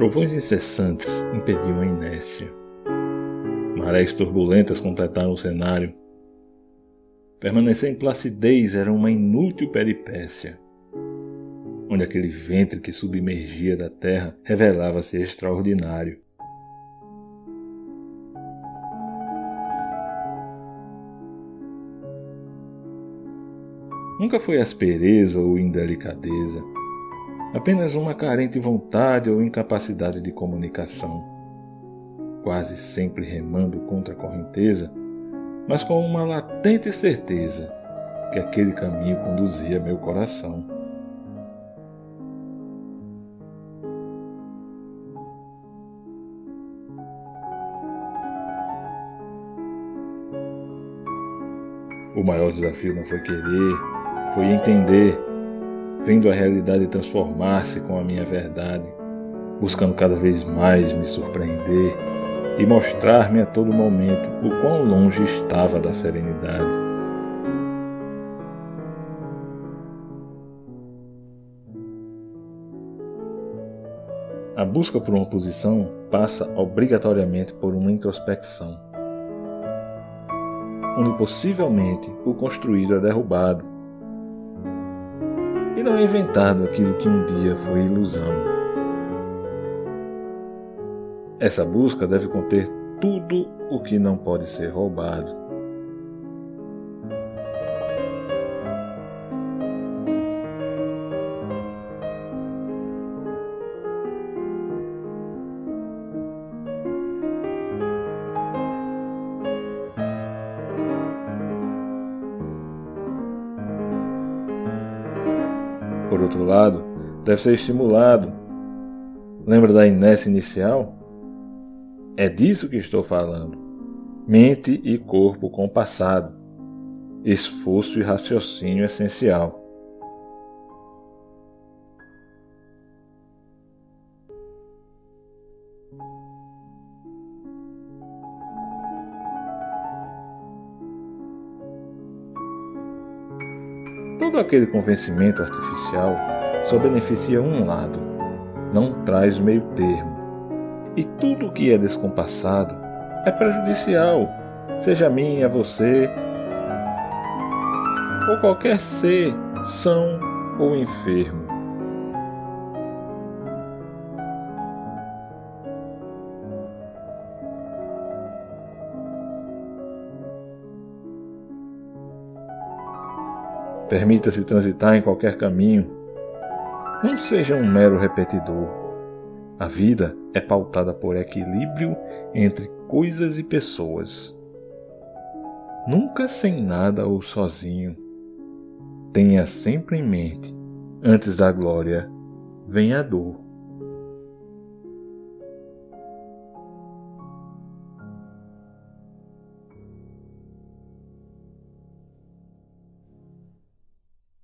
Trovões incessantes impediam a inércia. Marés turbulentas completaram o cenário. Permanecer em placidez era uma inútil peripécia, onde aquele ventre que submergia da terra revelava-se extraordinário. Nunca foi aspereza ou indelicadeza, apenas uma carente vontade ou incapacidade de comunicação. Quase sempre remando contra a correnteza, mas com uma latente certeza que aquele caminho conduzia meu coração. O maior desafio não foi querer, foi entender, vendo a realidade transformar-se com a minha verdade, buscando cada vez mais me surpreender e mostrar-me a todo momento o quão longe estava da serenidade. A busca por uma posição passa obrigatoriamente por uma introspecção, onde possivelmente o construído é derrubado e não é inventado aquilo que um dia foi ilusão. Essa busca deve conter tudo o que não pode ser roubado. Por outro lado, deve ser estimulado. Lembra da inércia inicial? É disso que estou falando. Mente e corpo compassado. Esforço e raciocínio essencial. Todo aquele convencimento artificial só beneficia um lado, não traz meio termo. E tudo o que é descompassado é prejudicial, seja a mim, a você, ou qualquer ser são ou enfermo. Permita-se transitar em qualquer caminho. Não seja um mero repetidor. A vida é pautada por equilíbrio entre coisas e pessoas. Nunca sem nada ou sozinho. Tenha sempre em mente: antes da glória, vem a dor.